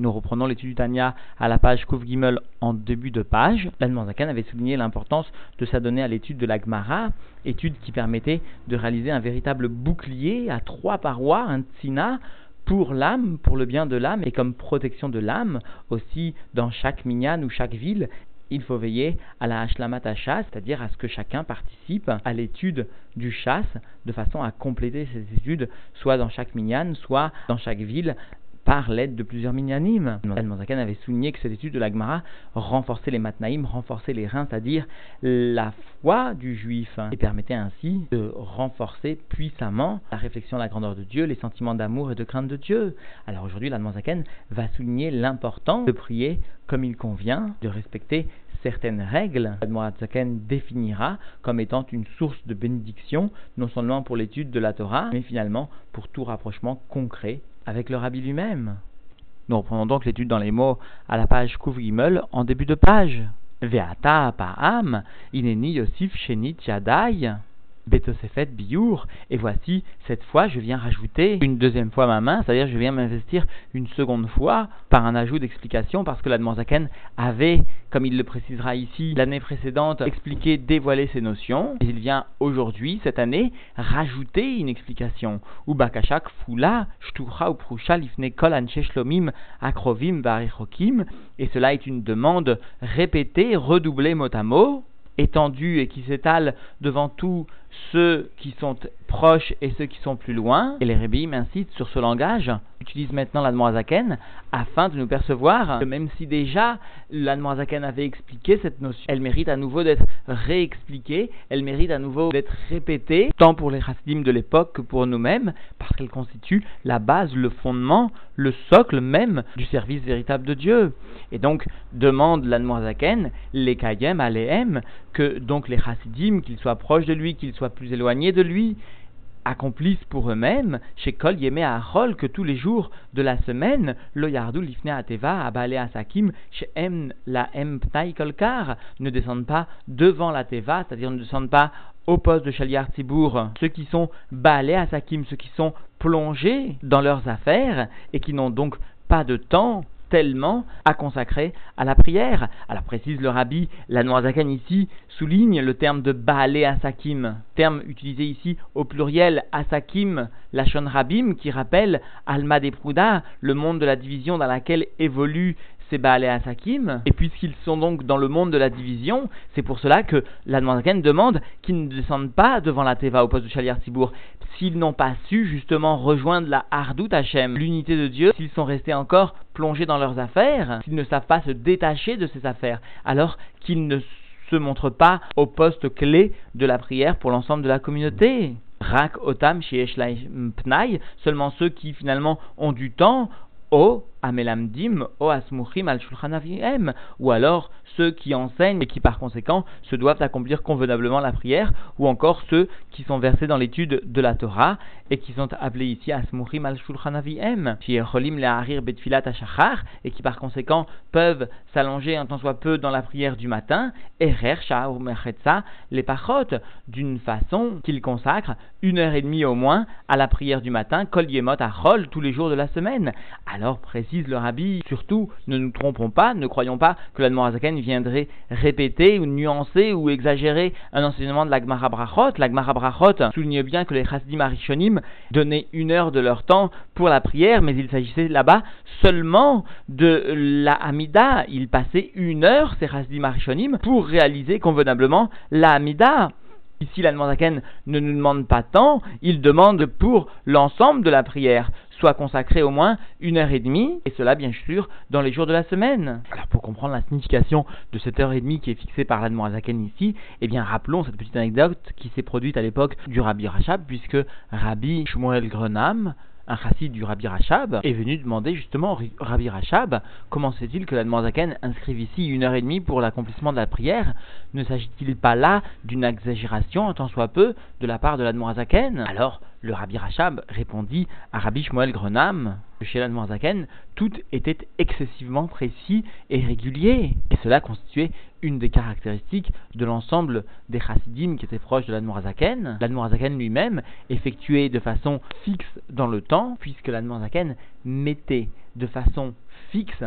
Nous reprenons l'étude du Tania à la page Kouf en début de page. L'Admanzakan avait souligné l'importance de s'adonner à l'étude de la Gemara, étude qui permettait de réaliser un véritable bouclier à trois parois, un tsina, pour l'âme, pour le bien de l'âme et comme protection de l'âme, aussi dans chaque minyan ou chaque ville, il faut veiller à la hashlamata c'est-à-dire à ce que chacun participe à l'étude du chasse de façon à compléter ses études, soit dans chaque minyan, soit dans chaque ville, par l'aide de plusieurs minyanim. El avait souligné que cette étude de l'Agmara renforçait les matnaïm, renforçait les reins, c'est-à-dire la foi du juif, et permettait ainsi de renforcer puissamment la réflexion de la grandeur de Dieu, les sentiments d'amour et de crainte de Dieu. Alors aujourd'hui, l'Admanzaken va souligner l'importance de prier comme il convient, de respecter certaines règles. L'Admanzaken définira comme étant une source de bénédiction, non seulement pour l'étude de la Torah, mais finalement pour tout rapprochement concret avec le rabbi lui-même. Nous reprenons donc l'étude dans les mots à la page Kouvimel en début de page. Veata pa'am, ineni yosif yadai. Betosefet Biour, et voici, cette fois, je viens rajouter une deuxième fois ma main, c'est-à-dire je viens m'investir une seconde fois par un ajout d'explication, parce que la Zaken avait, comme il le précisera ici, l'année précédente, expliqué, dévoilé ses notions, et il vient aujourd'hui, cette année, rajouter une explication. Ou fula, shtucha ou prusha lifne kol akrovim et cela est une demande répétée, redoublée mot à mot, étendue et qui s'étale devant tous ceux qui sont proches et ceux qui sont plus loin. Et les rébim insistent sur ce langage, utilisent maintenant l'admoazaken afin de nous percevoir que même si déjà l'admoazaken avait expliqué cette notion, elle mérite à nouveau d'être réexpliquée, elle mérite à nouveau d'être répétée, tant pour les chassidim de l'époque que pour nous-mêmes, parce qu'elle constitue la base, le fondement, le socle même du service véritable de Dieu. Et donc, demande l'admoazaken, les kayem, aléem, que donc les chassidim, qu'ils soient proches de lui, qu'ils soient plus éloignés de lui, accomplissent pour eux-mêmes, chez Kol Yeme Rol que tous les jours de la semaine, lo Yardou Lifne Ateva, Abale Asakim, chez Em la Pnai Kolkar, ne descendent pas devant la Teva, c'est-à-dire ne descendent pas au poste de Shaliar Tibour, ceux qui sont Balé Asakim, ceux qui sont plongés dans leurs affaires et qui n'ont donc pas de temps tellement à consacrer à la prière. Alors précise le rabbi, la Noirzakan ici souligne le terme de Baalé Asakim, terme utilisé ici au pluriel Asakim, Lachon Rabim, qui rappelle Alma Prouda, le monde de la division dans laquelle évolue ces Baal et et puisqu'ils sont donc dans le monde de la division, c'est pour cela que la demande qu'ils ne descendent pas devant la Teva au poste de Shaliar Tibour, s'ils n'ont pas su justement rejoindre la Hardout Hashem, l'unité de Dieu, s'ils sont restés encore plongés dans leurs affaires, s'ils ne savent pas se détacher de ces affaires, alors qu'ils ne se montrent pas au poste clé de la prière pour l'ensemble de la communauté. Rak otam pnai, seulement ceux qui finalement ont du temps, o amelamdim, o asmuchim al ou alors ceux qui enseignent et qui par conséquent se doivent accomplir convenablement la prière, ou encore ceux qui sont versés dans l'étude de la Torah et qui sont appelés ici Asmurim al Shulchan Aviem, Betfilat et qui par conséquent peuvent s'allonger un tant soit peu dans la prière du matin, Erer les pachot, d'une façon qu'ils consacrent une heure et demie au moins à la prière du matin, Kol Yemot Achol, tous les jours de la semaine. Alors précise le rabbi, surtout ne nous trompons pas, ne croyons pas que la Morazaken viendrait répéter ou nuancer ou exagérer un enseignement de l'Agmara Brachot. L'Agmara Brachot souligne bien que les Chassidim Arishonim donnaient une heure de leur temps pour la prière, mais il s'agissait là-bas seulement de la Hamida. Ils passaient une heure, ces Chassidim Arishonim, pour réaliser convenablement la Hamida. Ici, la ne nous demande pas tant, il demande pour l'ensemble de la prière soit consacré au moins une heure et demie, et cela bien sûr dans les jours de la semaine. Alors pour comprendre la signification de cette heure et demie qui est fixée par l'Admorazaken ici, eh bien rappelons cette petite anecdote qui s'est produite à l'époque du Rabbi Rachab, puisque Rabbi Shmuel Grenam, un chassid du Rabbi Rachab, est venu demander justement au Rabbi Rachab comment c'est il que l'Admorazaken inscrive ici une heure et demie pour l'accomplissement de la prière? Ne s'agit-il pas là d'une exagération, tant soit peu, de la part de l'Admorazaken Alors, le Rabbi Rachab répondit à Rabbi Shmuel Grenam que chez l'Admorazaken, tout était excessivement précis et régulier. Et cela constituait une des caractéristiques de l'ensemble des chassidim qui étaient proches de l'Admorazaken. L'Admorazaken lui-même effectuait de façon fixe dans le temps, puisque l'Admorazaken mettait de façon fixe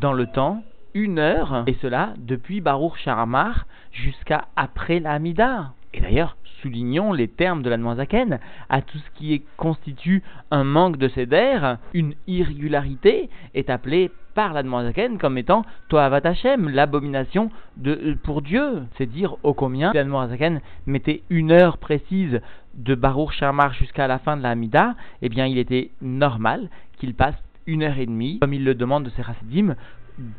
dans le temps une heure, et cela depuis Baruch Sharamar jusqu'à après la. Et d'ailleurs, soulignons les termes de la Noazaken à tout ce qui constitue un manque de cédère, une irrégularité, est appelé par la Noazaken comme étant Toavat Hashem, l'abomination de, pour Dieu. C'est dire au combien la Noazaken mettait une heure précise de Baruch Shamar jusqu'à la fin de la Hamida, eh bien il était normal qu'il passe une heure et demie, comme il le demande de ses chassidim,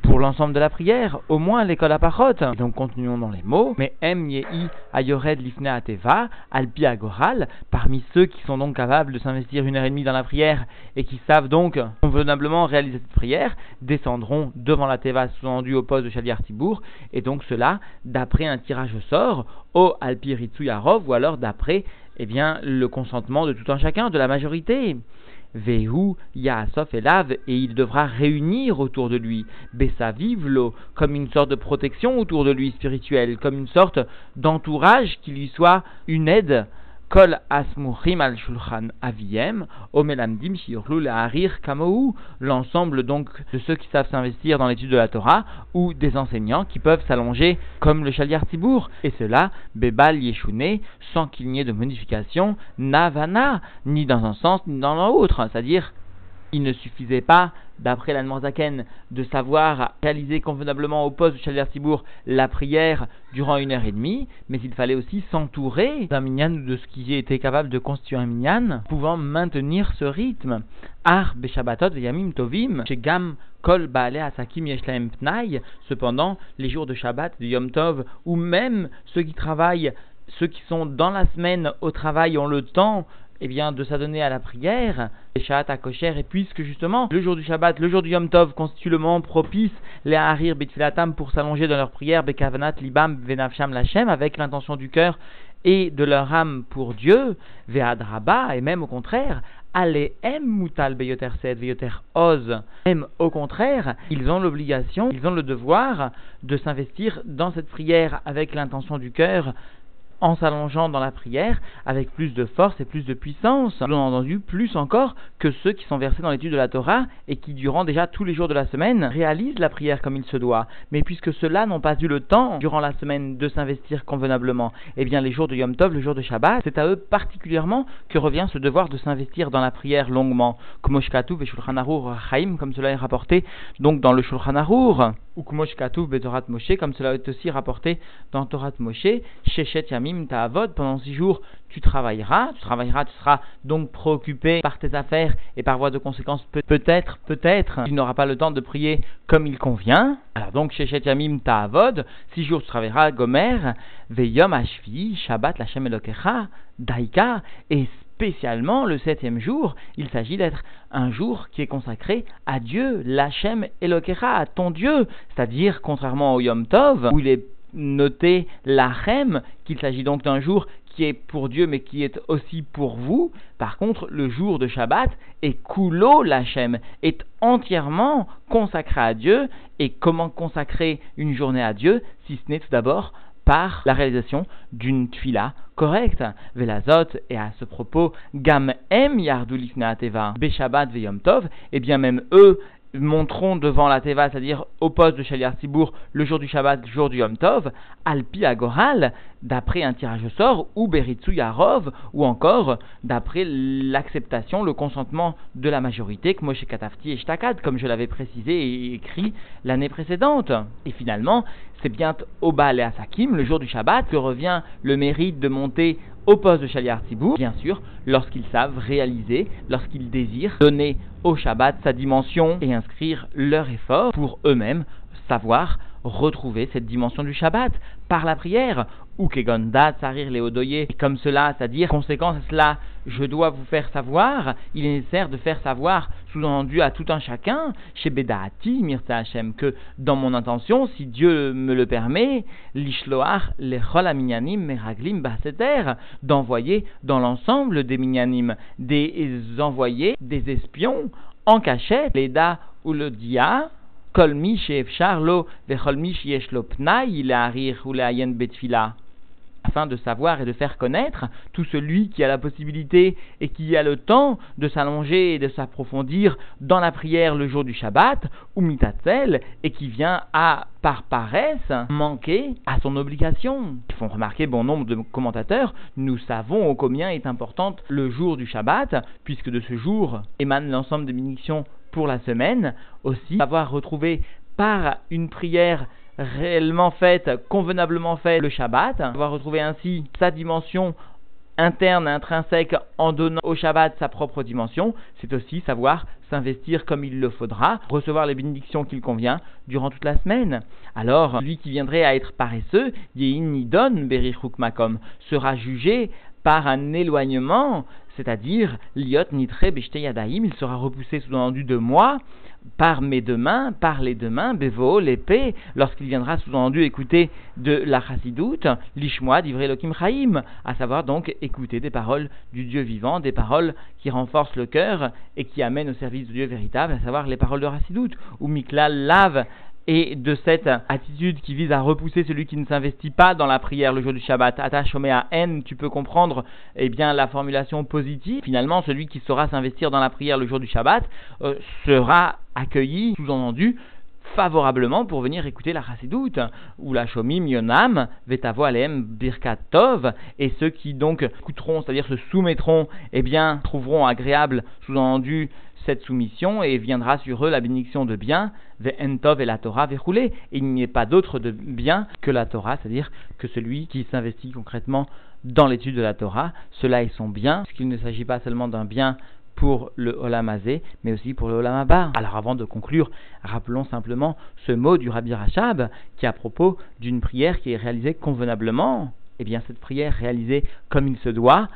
pour l'ensemble de la prière, au moins l'école à parot. donc continuons dans les mots. Mais em yei ayored lifne ateva, alpi agoral, parmi ceux qui sont donc capables de s'investir une heure et demie dans la prière et qui savent donc convenablement réaliser cette prière, descendront devant la teva sous-entendu au poste de Shaliar Tibour, et donc cela d'après un tirage au sort, au alpi Yarov, ou alors d'après eh bien, le consentement de tout un chacun, de la majorité. Vehu Yaasov Elav, et il devra réunir autour de lui. Bessa Vivlo, comme une sorte de protection autour de lui spirituelle, comme une sorte d'entourage qui lui soit une aide Kol asmuchim al shulchan aviem, omelamdim harir kamou, l'ensemble donc de ceux qui savent s'investir dans l'étude de la Torah, ou des enseignants qui peuvent s'allonger comme le chaliar tibour, et cela, bebal yeshune, sans qu'il n'y ait de modification, navana, ni dans un sens ni dans l'autre, c'est-à-dire il ne suffisait pas, d'après l'Anne de savoir réaliser convenablement au poste de Chalier Tibour la prière durant une heure et demie, mais il fallait aussi s'entourer d'un minyan ou de ce qui était capable de constituer un minyan, pouvant maintenir ce rythme. Ar beshabatot veyamim tovim, gam kol baale asakim yeshlaem pnai, cependant, les jours de Shabbat, de Yom Tov, ou même ceux qui travaillent, ceux qui sont dans la semaine au travail ont le temps eh bien, de s'adonner à la prière, à Kosher, et puisque justement le jour du Shabbat, le jour du Yom Tov constitue le moment propice, les Harir Betfilatam pour s'allonger dans leur prière, Bekavanat Libam Venavsham Lachem, avec l'intention du cœur et de leur âme pour Dieu, Veadraba, et même au contraire, Aleem Mutal Beyoter Sed, Beyoter Oz, même au contraire, ils ont l'obligation, ils ont le devoir de s'investir dans cette prière avec l'intention du cœur, en s'allongeant dans la prière avec plus de force et plus de puissance, bien entendu plus encore que ceux qui sont versés dans l'étude de la Torah et qui durant déjà tous les jours de la semaine réalisent la prière comme il se doit. Mais puisque ceux-là n'ont pas eu le temps durant la semaine de s'investir convenablement, eh bien les jours de Yom Tov, le jour de Shabbat, c'est à eux particulièrement que revient ce devoir de s'investir dans la prière longuement. Comme comme cela est rapporté donc dans le Shulchan Arour, ou Betorat Moshe, comme cela est aussi rapporté dans Torat Moshe, Yamim Ta'avod, pendant six jours tu travailleras, tu travailleras, tu seras donc préoccupé par tes affaires et par voie de conséquence peut-être, peut-être, tu n'auras pas le temps de prier comme il convient. Alors donc Shechet Yamim Ta'avod, six jours tu travailleras, Gomer, Veyom Ashvi, Shabbat Lachem Elokecha, Daika, et spécialement le septième jour, il s'agit d'être un jour qui est consacré à Dieu, l'Hachem Elokecha, à ton Dieu, c'est-à-dire contrairement au Yom Tov, où il est noté l'Achem, qu'il s'agit donc d'un jour qui est pour Dieu mais qui est aussi pour vous. Par contre, le jour de Shabbat est Kulo l'Hachem, est entièrement consacré à Dieu. Et comment consacrer une journée à Dieu si ce n'est tout d'abord par la réalisation d'une tuila correcte. Velazot, et à ce propos, Gam em yardu teva, Beshabbat veyom tov, et eh bien même eux monteront devant la Teva, c'est-à-dire au poste de Shaliar Sibour, le jour du Shabbat, le jour du Yom Tov, Alpi Agoral, d'après un tirage au sort, ou Beritsu Yarov, ou encore d'après l'acceptation, le consentement de la majorité, que Moshe et Shtakad, comme je l'avais précisé et écrit l'année précédente. Et finalement, c'est bien au Baal et Asakim, le jour du Shabbat, que revient le mérite de monter au poste de Shaliar Tibour, bien sûr, lorsqu'ils savent réaliser, lorsqu'ils désirent donner au Shabbat sa dimension et inscrire leur effort pour eux-mêmes savoir retrouver cette dimension du Shabbat par la prière. Ou kegondat sarir leodoye, comme cela, c'est-à-dire, conséquence à cela, je dois vous faire savoir, il est nécessaire de faire savoir, sous-entendu à tout un chacun, chez Bedaati, Mirta Hashem, que dans mon intention, si Dieu me le permet, l'ishloar, les minyanim, meraglim, baseter, d'envoyer dans l'ensemble des minyanim, des envoyés, des espions, en cachette, l'Eda ou le Dia, afin de savoir et de faire connaître tout celui qui a la possibilité et qui a le temps de s'allonger et de s'approfondir dans la prière le jour du Shabbat, ou mitatzel, et qui vient à, par paresse, manquer à son obligation. Ils font remarquer bon nombre de commentateurs, nous savons combien est importante le jour du Shabbat, puisque de ce jour émane l'ensemble des bénédictions pour la semaine, aussi avoir retrouvé par une prière réellement faite, convenablement faite le Shabbat. Va retrouver ainsi sa dimension interne, intrinsèque, en donnant au Shabbat sa propre dimension. C'est aussi savoir s'investir comme il le faudra, recevoir les bénédictions qu'il convient durant toute la semaine. Alors, lui qui viendrait à être paresseux, Nidon Makom, sera jugé par un éloignement, c'est-à-dire Liot Nitre Yadaim, il sera repoussé sous-entendu de moi, par mes deux mains, par les deux mains, Bevo, l'épée, lorsqu'il viendra sous-entendu écouter de la chassidoute, l'ishmoa d'Ivre Lokim Chaim, à savoir donc écouter des paroles du Dieu vivant, des paroles qui renforcent le cœur et qui amènent au service du Dieu véritable, à savoir les paroles de chassidoute, ou Mikla lave et de cette attitude qui vise à repousser celui qui ne s'investit pas dans la prière le jour du Shabbat, à haine, tu peux comprendre eh bien la formulation positive. Finalement, celui qui saura s'investir dans la prière le jour du Shabbat euh, sera accueilli, sous-entendu, favorablement pour venir écouter la chassidoute, ou la shomim yonam, vetavo alem birkat tov, et ceux qui donc écouteront, c'est-à-dire se soumettront, eh bien, trouveront agréable, sous-entendu, cette soumission et viendra sur eux la bénédiction de bien, Entov et la Torah verroulé. Il n'y a pas d'autre de bien que la Torah, c'est-à-dire que celui qui s'investit concrètement dans l'étude de la Torah, cela est son bien, puisqu'il ne s'agit pas seulement d'un bien pour le Olamazé, mais aussi pour le Olamaba. Alors avant de conclure, rappelons simplement ce mot du Rabbi Rachab qui à propos d'une prière qui est réalisée convenablement. Eh bien cette prière réalisée comme il se doit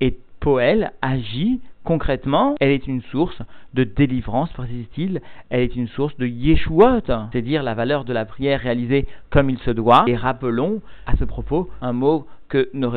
est Poël agit concrètement, elle est une source de délivrance, précise-t-il, elle est une source de yeshuot, c'est-à-dire la valeur de la prière réalisée comme il se doit. Et rappelons à ce propos un mot que nos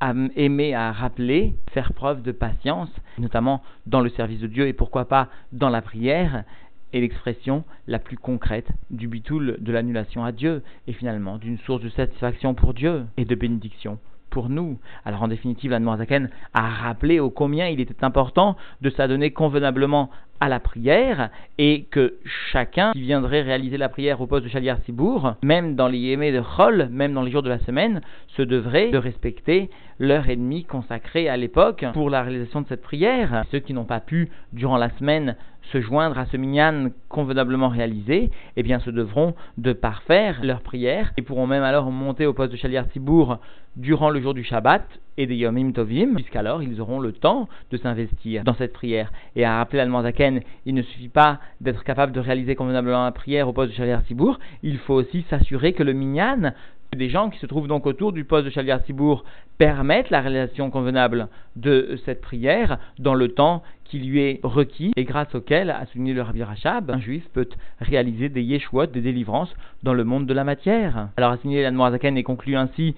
a aimé à rappeler, faire preuve de patience, notamment dans le service de Dieu et pourquoi pas dans la prière, est l'expression la plus concrète du bitoul de l'annulation à Dieu et finalement d'une source de satisfaction pour Dieu et de bénédiction pour nous. Alors en définitive, la Zaken a rappelé au combien il était important de s'adonner convenablement à la prière et que chacun qui viendrait réaliser la prière au poste de Shaliar Sibour, même dans les yémés de Chol, même dans les jours de la semaine, se devrait de respecter l'heure et demie consacrée à l'époque pour la réalisation de cette prière. Ceux qui n'ont pas pu, durant la semaine, se joindre à ce minyan convenablement réalisé, eh bien, se devront de parfaire leur prière et pourront même alors monter au poste de Shaliar Sibour durant le jour du Shabbat et des Yomim Tovim, puisqu'alors ils auront le temps de s'investir dans cette prière. Et à rappeler à Zaken, il ne suffit pas d'être capable de réaliser convenablement la prière au poste de Shaliar Sibour, il faut aussi s'assurer que le minyan des gens qui se trouvent donc autour du poste de Shaliar Sibour permettent la réalisation convenable de cette prière dans le temps qui lui est requis et grâce auquel, a souligné le Rabbi Rachab, un juif peut réaliser des yeshuot, des délivrances dans le monde de la matière. Alors, a signé la Zaken et conclut ainsi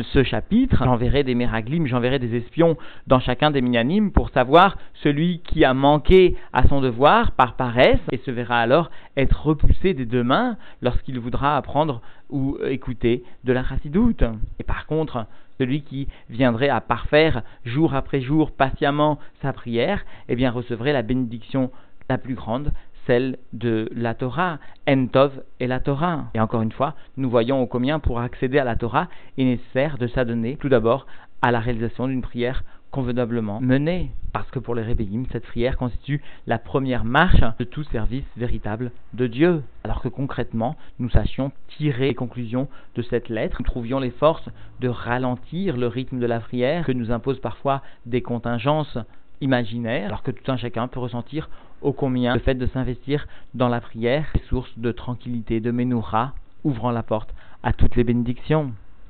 ce chapitre, j'enverrai des méraglim, j'enverrai des espions dans chacun des minyanim pour savoir celui qui a manqué à son devoir par paresse et se verra alors être repoussé des deux mains lorsqu'il voudra apprendre ou écouter de la chassidoute. Et par contre, celui qui viendrait à parfaire jour après jour patiemment sa prière, eh bien recevrait la bénédiction la plus grande, celle de la Torah, Entov et la Torah. Et encore une fois, nous voyons au combien pour accéder à la Torah, il est nécessaire de s'adonner tout d'abord à la réalisation d'une prière convenablement menée. Parce que pour les rébéim, cette prière constitue la première marche de tout service véritable de Dieu. Alors que concrètement, nous sachions tirer les conclusions de cette lettre, nous trouvions les forces de ralentir le rythme de la prière que nous imposent parfois des contingences imaginaires, alors que tout un chacun peut ressentir ô combien le fait de s'investir dans la prière est source de tranquillité, de ménoura ouvrant la porte à toutes les bénédictions.